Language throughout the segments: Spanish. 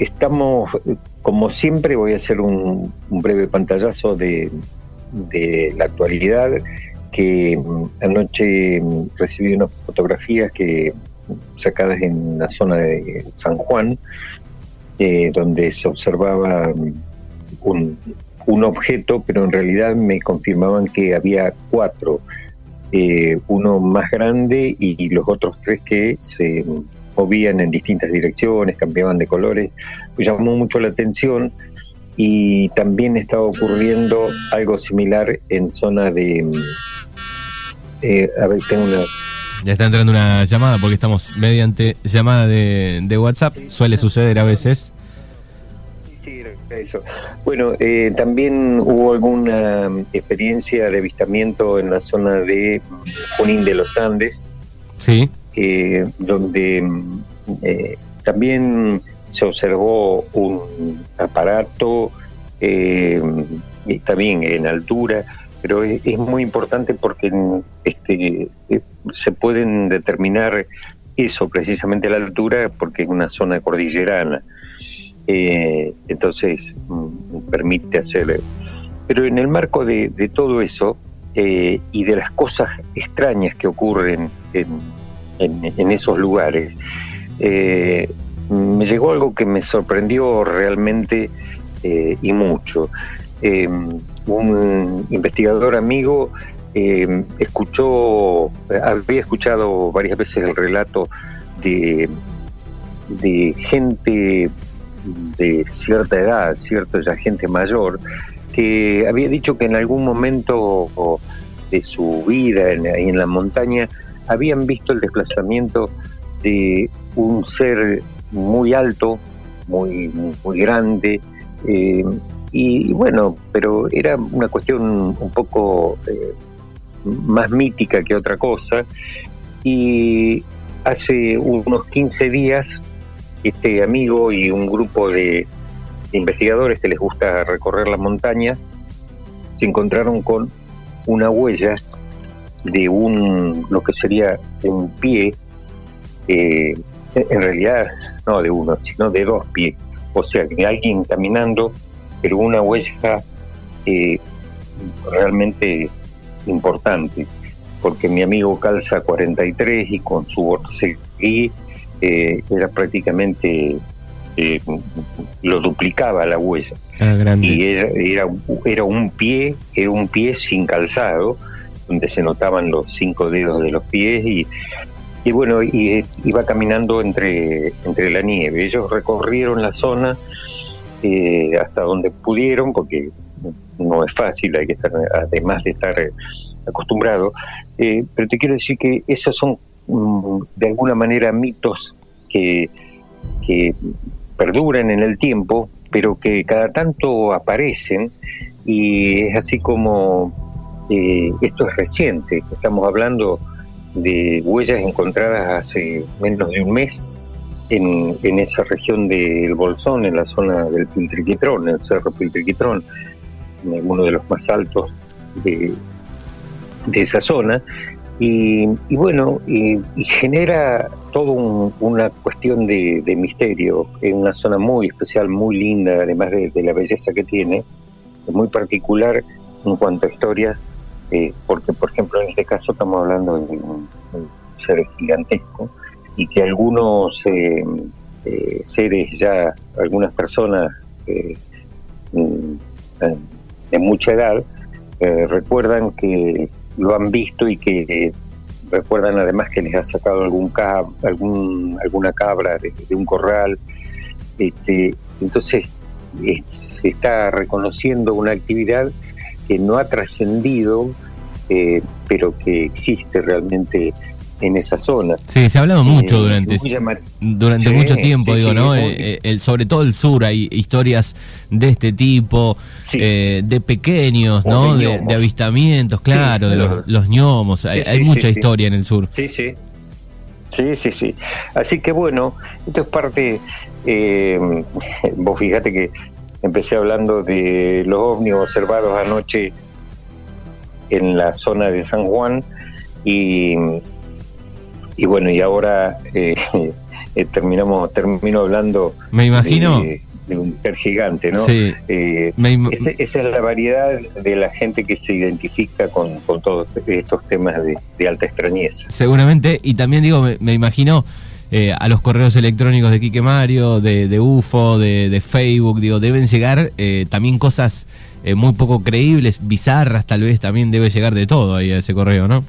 estamos, como siempre, voy a hacer un, breve pantallazo de, la actualidad, que mm, anoche mm, recibí unas fotografías que sacadas en la zona de San Juan, eh, donde se observaba un, un, objeto, pero en realidad me confirmaban que había cuatro, eh, uno más grande y, los otros tres que se movían en distintas direcciones, cambiaban de colores, pues llamó mucho la atención y también estaba ocurriendo algo similar en zona de... Eh, a ver, tengo una ya está entrando una llamada porque estamos mediante llamada de, WhatsApp. Suele suceder a veces. Sí, eso. Bueno, eh, también hubo alguna experiencia de avistamiento en la zona de Junín de los Andes. Sí. Eh, donde eh, también se observó un aparato, también en altura, pero es, muy importante porque este, eh, se pueden determinar eso precisamente la altura porque es una zona cordillerana. Eh, entonces mm, permite hacer... Pero en el marco de, todo eso eh, y de las cosas extrañas que ocurren en, en esos lugares, me llegó algo que me sorprendió realmente y mucho. Un investigador amigo eh, escuchó, había escuchado varias veces el relato de, de gente de cierta edad, cierto, ya gente mayor, que había dicho que en algún momento de su vida en, en la montaña habían visto el desplazamiento de un ser muy alto, muy, muy grande, eh, y, bueno, pero era una cuestión un poco eh, más mítica que otra cosa. Y hace unos 15 días, este amigo y un grupo de investigadores que les gusta recorrer la montaña se encontraron con una huella de un, lo que sería un pie, eh, en realidad no de uno, sino de dos pies. O sea, que alguien caminando pero una huella eh, realmente importante, porque mi amigo calza 43 y con su borseguí eh, era prácticamente eh, lo duplicaba la huella. Ah, y era, era, un pie, era un pie sin calzado, donde se notaban los cinco dedos de los pies y, bueno, y, iba caminando entre, entre la nieve. Ellos recorrieron la zona eh, hasta donde pudieron, porque no es fácil, hay que estar, además de estar eh, acostumbrado. Eh, pero te quiero decir que esos son mm, de alguna manera mitos que, que perduran en el tiempo, pero que cada tanto aparecen y es así como esto es reciente, estamos hablando de huellas encontradas hace menos de un mes en, en esa región del Bolsón, en la zona del Piltriquitrón, el Cerro Piltriquitrón, uno de los más altos de, de esa zona. Y, bueno, genera todo una cuestión de, misterio en una zona muy especial, muy linda, además de, la belleza que tiene, muy particular en cuanto a historias, eh, porque por ejemplo en este caso estamos hablando de un ser gigantesco, y que algunos eh, eh, seres ya, algunas personas eh, mm, de mucha edad, recuerdan que lo han visto y que recuerdan además que les ha sacado algún, algún alguna cabra de, un corral. Este, entonces se está reconociendo una actividad que no ha trascendido, pero que existe realmente en esa zona. Sí, se ha hablado mucho eh, durante, durante mucho tiempo, digo, ¿no? Eh, el, sobre todo el sur, hay historias de este tipo, eh, de pequeños, ¿no? De, avistamientos, claro, de los, los ñomos, hay, mucha historia en el sur. Sí, sí. Sí, sí, sí. Así que bueno, esto es parte, vos fíjate que empecé hablando de los ovnis observados anoche en la zona de San Juan y y bueno, y ahora eh, terminamos termino hablando me imagino. de, un ser gigante no sí, esa es la variedad de la gente que se identifica con, con todos estos temas de, alta extrañeza. Seguramente y también digo me, imagino a los correos electrónicos de Quique Mario, de, UFO, de, Facebook, digo, deben llegar también cosas eh, muy poco creíbles, bizarras tal vez, también debe llegar de todo ahí a ese correo, ¿no?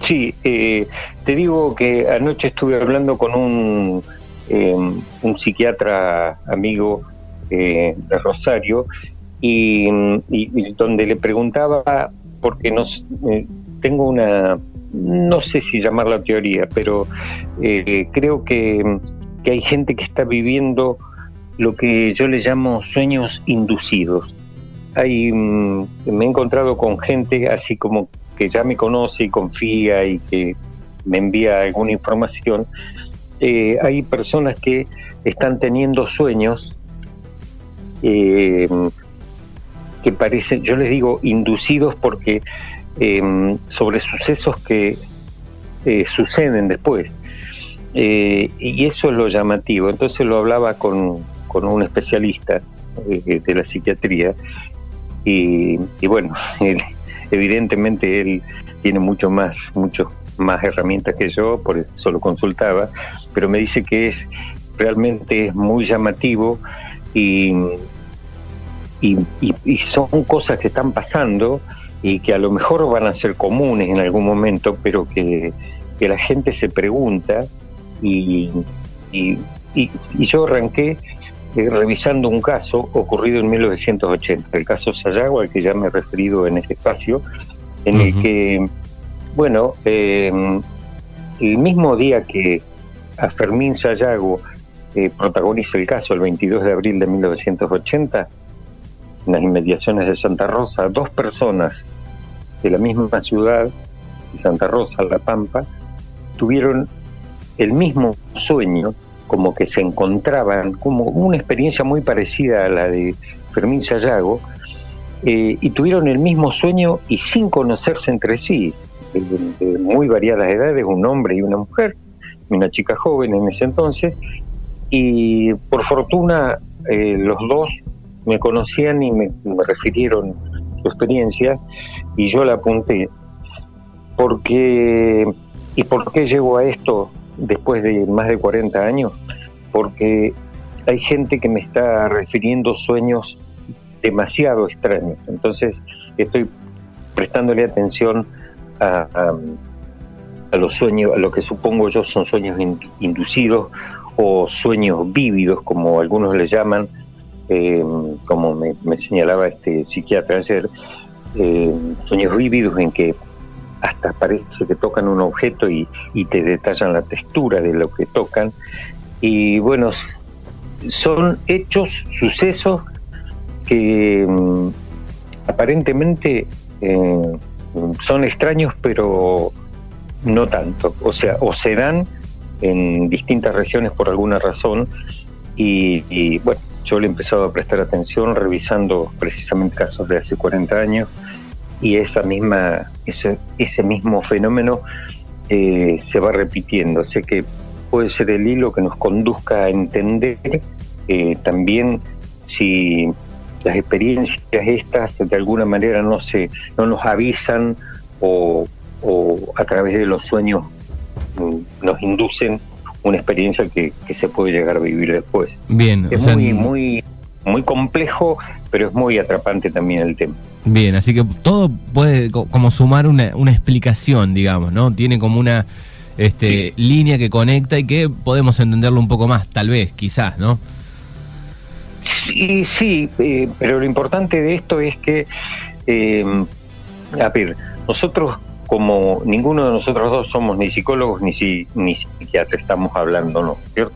Sí, eh, te digo que anoche estuve hablando con un, em, psiquiatra amigo eh, de Rosario y, donde le preguntaba, porque nos, tengo una, no sé si llamarla teoría, pero creo que, que hay gente que está viviendo lo que yo le llamo sueños inducidos. Hay, mm, me he encontrado con gente así como que ya me conoce y confía y que me envía alguna información. Eh, hay personas que están teniendo sueños eh, que parecen, yo les digo, inducidos porque eh, sobre sucesos que suceden después. y eso es lo llamativo. Entonces lo hablaba con, con un especialista eh, de la psiquiatría y, bueno, evidentemente él tiene mucho más, mucho más herramientas que yo, por eso lo consultaba, pero me dice que es realmente es muy llamativo y, y, son cosas que están pasando y que a lo mejor van a ser comunes en algún momento, pero que, que la gente se pregunta y, y, yo arranqué eh, revisando un caso ocurrido en 1980, el caso Sayago, al que ya me he referido en este espacio, en el que, bueno, eh, el mismo día que a Fermín Sayago eh, protagoniza el caso, el 22 de abril de 1980, en las inmediaciones de Santa Rosa, dos personas de la misma ciudad, Santa Rosa, La Pampa, tuvieron el mismo sueño como que se encontraban, como una experiencia muy parecida a la de Fermín Sayago, eh, y tuvieron el mismo sueño y sin conocerse entre sí, de, muy variadas edades, un hombre y una mujer, una chica joven en ese entonces, y por fortuna eh, los dos me conocían y me, refirieron su experiencia y yo la apunté. Porque, ¿Y por qué llego a esto? después de más de 40 años, porque hay gente que me está refiriendo sueños demasiado extraños. Entonces estoy prestándole atención a, a, los sueños, a lo que supongo yo son sueños inducidos o sueños vívidos, como algunos le llaman, eh, como me, señalaba este psiquiatra ayer, eh, sueños vívidos en que hasta parece que tocan un objeto y, te detallan la textura de lo que tocan. Y bueno, son hechos, sucesos que mm, aparentemente son extraños, pero no tanto. O sea, o se dan en distintas regiones por alguna razón. Y, y bueno, yo le he empezado a prestar atención revisando precisamente casos de hace 40 años y esa misma, ese, ese mismo fenómeno eh, se va repitiendo. Sé que puede ser el hilo que nos conduzca a entender eh, también si las experiencias estas de alguna manera no se no nos avisan o, a través de los sueños mm, nos inducen una experiencia que, se puede llegar a vivir después. Bien, es muy, muy, muy complejo, pero es muy atrapante también el tema. Bien, así que todo puede como sumar una, una explicación, digamos, ¿no? Tiene como una este, línea que conecta y que podemos entenderlo un poco más, tal vez, quizás, ¿no? Sí, sí, eh, pero lo importante de esto es que, eh, a ver, nosotros como ninguno de nosotros dos somos ni psicólogos ni, ni psiquiatras, estamos hablando, ¿no? ¿Cierto?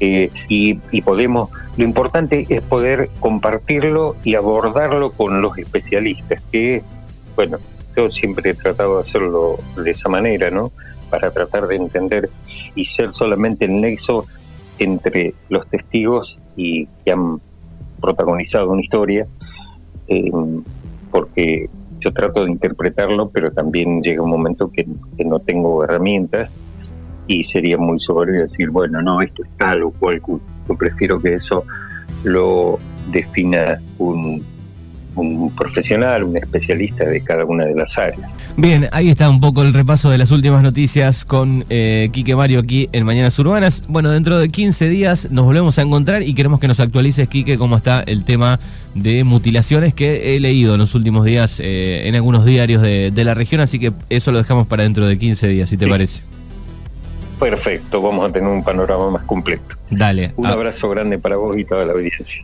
Eh, y, podemos, lo importante es poder compartirlo y abordarlo con los especialistas, que, bueno, yo siempre he tratado de hacerlo de esa manera, ¿no? Para tratar de entender y ser solamente el nexo entre los testigos y que han protagonizado una historia, eh, porque yo trato de interpretarlo, pero también llega un momento que, no tengo herramientas y sería muy soberbio decir, bueno, no, esto es tal o cual Yo prefiero que eso lo defina un, un profesional, un especialista de cada una de las áreas. Bien, ahí está un poco el repaso de las últimas noticias con eh, Quique Mario aquí en Mañanas Urbanas. Bueno, dentro de 15 días nos volvemos a encontrar y queremos que nos actualices, Quique, cómo está el tema de mutilaciones que he leído en los últimos días eh, en algunos diarios de, la región, así que eso lo dejamos para dentro de 15 días, si te parece. Perfecto, vamos a tener un panorama más completo. Dale. Un abrazo grande para vos y toda la audiencia.